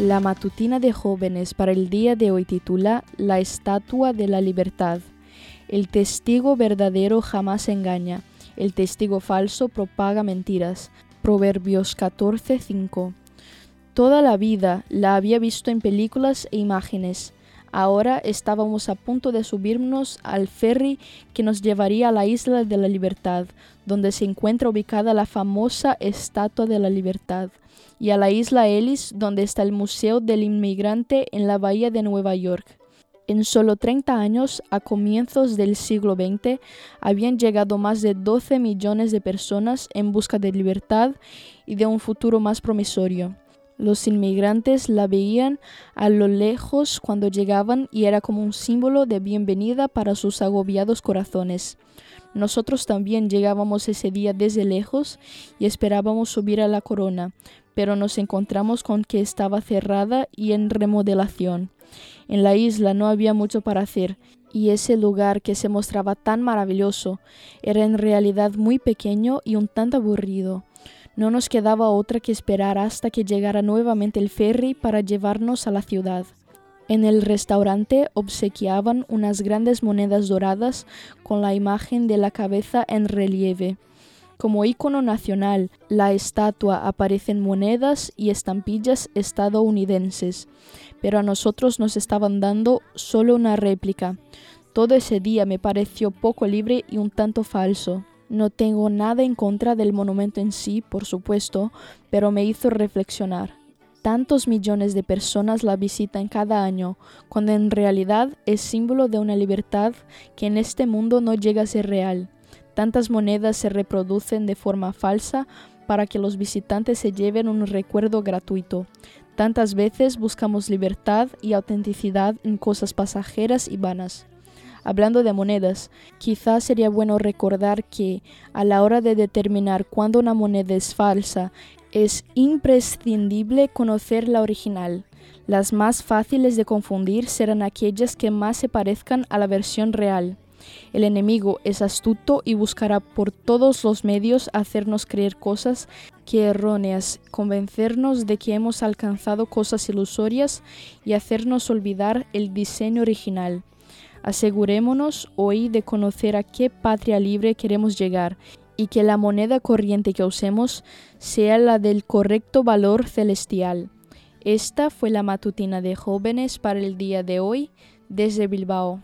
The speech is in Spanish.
La matutina de jóvenes para el día de hoy titula La Estatua de la Libertad. El testigo verdadero jamás engaña, el testigo falso propaga mentiras. Proverbios 14:5. Toda la vida la había visto en películas e imágenes. Ahora estábamos a punto de subirnos al ferry que nos llevaría a la isla de la libertad, donde se encuentra ubicada la famosa Estatua de la Libertad y a la isla Ellis, donde está el Museo del Inmigrante en la bahía de Nueva York. En solo 30 años, a comienzos del siglo XX, habían llegado más de 12 millones de personas en busca de libertad y de un futuro más promisorio. Los inmigrantes la veían a lo lejos cuando llegaban y era como un símbolo de bienvenida para sus agobiados corazones. Nosotros también llegábamos ese día desde lejos y esperábamos subir a la corona, pero nos encontramos con que estaba cerrada y en remodelación. En la isla no había mucho para hacer, y ese lugar que se mostraba tan maravilloso era en realidad muy pequeño y un tanto aburrido. No nos quedaba otra que esperar hasta que llegara nuevamente el ferry para llevarnos a la ciudad. En el restaurante obsequiaban unas grandes monedas doradas con la imagen de la cabeza en relieve. Como icono nacional, la estatua aparece en monedas y estampillas estadounidenses, pero a nosotros nos estaban dando solo una réplica. Todo ese día me pareció poco libre y un tanto falso. No tengo nada en contra del monumento en sí, por supuesto, pero me hizo reflexionar. Tantos millones de personas la visitan cada año, cuando en realidad es símbolo de una libertad que en este mundo no llega a ser real. Tantas monedas se reproducen de forma falsa para que los visitantes se lleven un recuerdo gratuito. Tantas veces buscamos libertad y autenticidad en cosas pasajeras y vanas. Hablando de monedas, quizás sería bueno recordar que a la hora de determinar cuándo una moneda es falsa, es imprescindible conocer la original. Las más fáciles de confundir serán aquellas que más se parezcan a la versión real. El enemigo es astuto y buscará por todos los medios hacernos creer cosas que erróneas, convencernos de que hemos alcanzado cosas ilusorias y hacernos olvidar el diseño original. Asegurémonos hoy de conocer a qué patria libre queremos llegar y que la moneda corriente que usemos sea la del correcto valor celestial. Esta fue la matutina de jóvenes para el día de hoy desde Bilbao.